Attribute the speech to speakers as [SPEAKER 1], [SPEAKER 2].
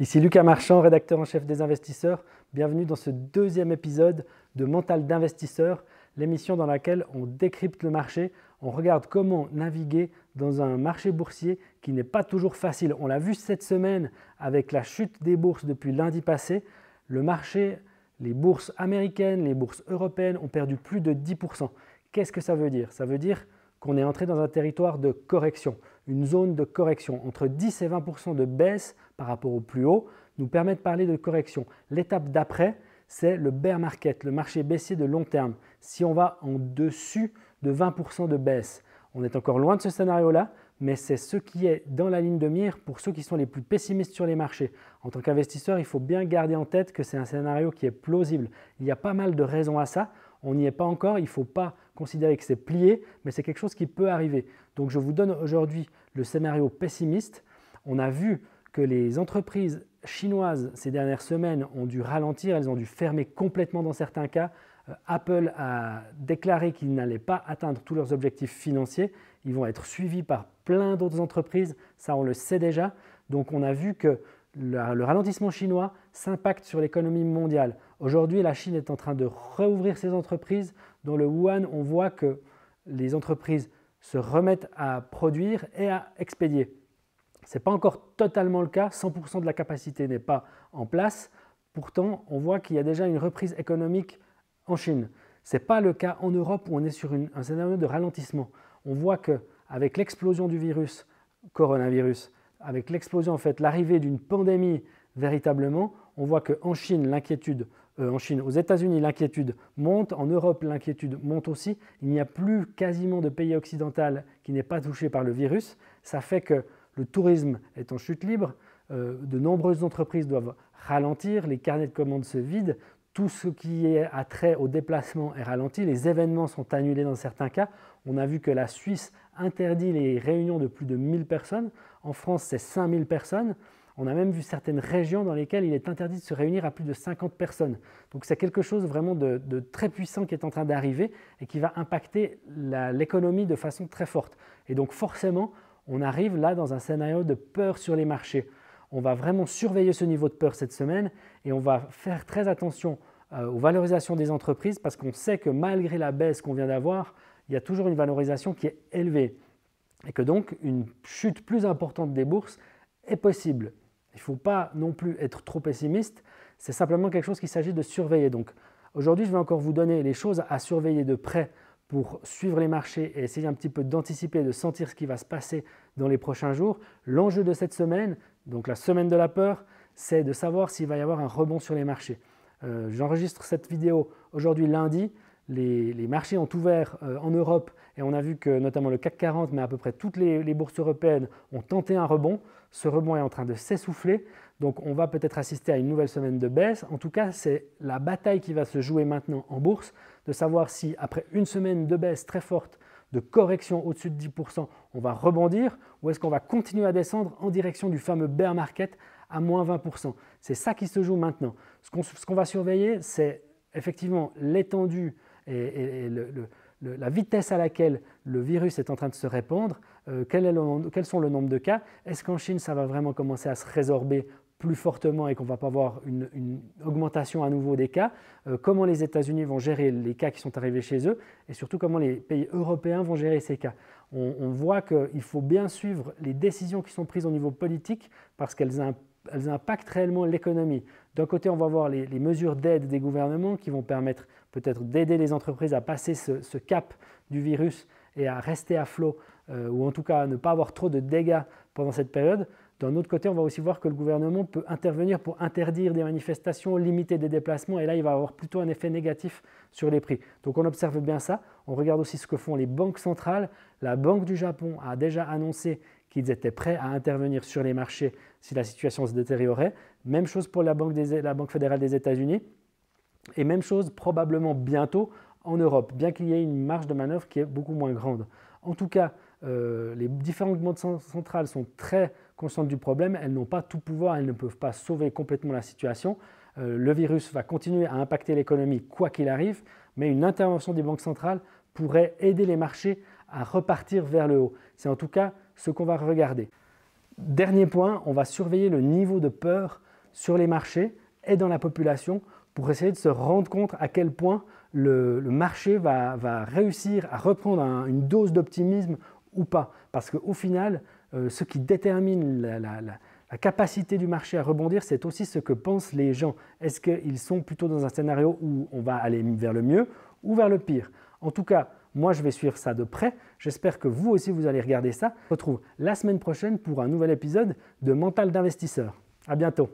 [SPEAKER 1] Ici Lucas Marchand, rédacteur en chef des investisseurs. Bienvenue dans ce deuxième épisode de Mental d'investisseur, l'émission dans laquelle on décrypte le marché, on regarde comment naviguer dans un marché boursier qui n'est pas toujours facile. On l'a vu cette semaine avec la chute des bourses depuis lundi passé. Le marché, les bourses américaines, les bourses européennes ont perdu plus de 10%. Qu'est-ce que ça veut dire? Ça veut dire qu'on est entré dans un territoire de correction, une zone de correction. Entre 10 et 20 de baisse par rapport au plus haut nous permet de parler de correction. L'étape d'après, c'est le bear market, le marché baissier de long terme. Si on va en dessus de 20 de baisse, on est encore loin de ce scénario-là, mais c'est ce qui est dans la ligne de mire pour ceux qui sont les plus pessimistes sur les marchés. En tant qu'investisseur, il faut bien garder en tête que c'est un scénario qui est plausible. Il y a pas mal de raisons à ça. On n'y est pas encore, il ne faut pas considérer que c'est plié, mais c'est quelque chose qui peut arriver. Donc je vous donne aujourd'hui le scénario pessimiste. On a vu que les entreprises chinoises ces dernières semaines ont dû ralentir, elles ont dû fermer complètement dans certains cas. Euh, Apple a déclaré qu'ils n'allaient pas atteindre tous leurs objectifs financiers. Ils vont être suivis par plein d'autres entreprises, ça on le sait déjà. Donc on a vu que le ralentissement chinois s'impacte sur l'économie mondiale. Aujourd'hui, la Chine est en train de rouvrir ses entreprises. Dans le Wuhan, on voit que les entreprises se remettent à produire et à expédier. Ce n'est pas encore totalement le cas, 100% de la capacité n'est pas en place. Pourtant, on voit qu'il y a déjà une reprise économique en Chine. Ce n'est pas le cas en Europe où on est sur un scénario de ralentissement. On voit qu'avec l'explosion du virus, coronavirus, avec l'explosion, en fait, l'arrivée d'une pandémie véritablement, on voit qu'en Chine, l'inquiétude, euh, en Chine, aux États-Unis, l'inquiétude monte, en Europe, l'inquiétude monte aussi. Il n'y a plus quasiment de pays occidental qui n'est pas touché par le virus. Ça fait que le tourisme est en chute libre, euh, de nombreuses entreprises doivent ralentir, les carnets de commandes se vident, tout ce qui est attrait au déplacement est ralenti, les événements sont annulés dans certains cas. On a vu que la Suisse interdit les réunions de plus de 1000 personnes. En France, c'est 5000 personnes. On a même vu certaines régions dans lesquelles il est interdit de se réunir à plus de 50 personnes. Donc c'est quelque chose vraiment de, très puissant qui est en train d'arriver et qui va impacter l'économie de façon très forte. Et donc forcément, on arrive là dans un scénario de peur sur les marchés. On va vraiment surveiller ce niveau de peur cette semaine et on va faire très attention euh, aux valorisations des entreprises parce qu'on sait que malgré la baisse qu'on vient d'avoir, il y a toujours une valorisation qui est élevée et que donc une chute plus importante des bourses est possible. Il ne faut pas non plus être trop pessimiste, c'est simplement quelque chose qu'il s'agit de surveiller. Donc aujourd'hui, je vais encore vous donner les choses à surveiller de près pour suivre les marchés et essayer un petit peu d'anticiper, de sentir ce qui va se passer dans les prochains jours. L'enjeu de cette semaine, donc la semaine de la peur, c'est de savoir s'il va y avoir un rebond sur les marchés. Euh, j'enregistre cette vidéo aujourd'hui lundi. Les, marchés ont ouvert euh, en Europe et on a vu que notamment le CAC 40, mais à peu près toutes les, les bourses européennes ont tenté un rebond. Ce rebond est en train de s'essouffler. Donc on va peut-être assister à une nouvelle semaine de baisse. En tout cas, c'est la bataille qui va se jouer maintenant en bourse, de savoir si après une semaine de baisse très forte, de correction au-dessus de 10%, on va rebondir ou est-ce qu'on va continuer à descendre en direction du fameux bear market à moins 20%. C'est ça qui se joue maintenant. Ce qu'on va surveiller, c'est effectivement l'étendue et, la vitesse à laquelle le virus est en train de se répandre, euh, quels sont le nombre de cas, est-ce qu'en Chine ça va vraiment commencer à se résorber plus fortement et qu'on ne va pas voir une, augmentation à nouveau des cas, euh, comment les États-Unis vont gérer les cas qui sont arrivés chez eux et surtout comment les pays européens vont gérer ces cas. On, voit qu'il faut bien suivre les décisions qui sont prises au niveau politique parce qu'elles impactent réellement l'économie. D'un côté, on va voir les, mesures d'aide des gouvernements qui vont permettre peut-être d'aider les entreprises à passer ce, cap du virus et à rester à flot, euh, ou en tout cas à ne pas avoir trop de dégâts pendant cette période. D'un autre côté, on va aussi voir que le gouvernement peut intervenir pour interdire des manifestations, limiter des déplacements, et là, il va avoir plutôt un effet négatif sur les prix. Donc on observe bien ça. On regarde aussi ce que font les banques centrales. La Banque du Japon a déjà annoncé qu'ils étaient prêts à intervenir sur les marchés si la situation se détériorait. Même chose pour la Banque, fédérale des États-Unis. Et même chose probablement bientôt en Europe, bien qu'il y ait une marge de manœuvre qui est beaucoup moins grande. En tout cas, euh, les différentes banques centrales sont très conscientes du problème, elles n'ont pas tout pouvoir, elles ne peuvent pas sauver complètement la situation. Euh, le virus va continuer à impacter l'économie quoi qu'il arrive, mais une intervention des banques centrales pourrait aider les marchés à repartir vers le haut. C'est en tout cas ce qu'on va regarder. Dernier point, on va surveiller le niveau de peur sur les marchés et dans la population pour essayer de se rendre compte à quel point le, marché va, réussir à reprendre une dose d'optimisme ou pas. Parce qu'au final, euh, ce qui détermine la, capacité du marché à rebondir, c'est aussi ce que pensent les gens. Est-ce qu'ils sont plutôt dans un scénario où on va aller vers le mieux ou vers le pire? En tout cas, moi, je vais suivre ça de près. J'espère que vous aussi, vous allez regarder ça. On se retrouve la semaine prochaine pour un nouvel épisode de Mental d'investisseur. À bientôt.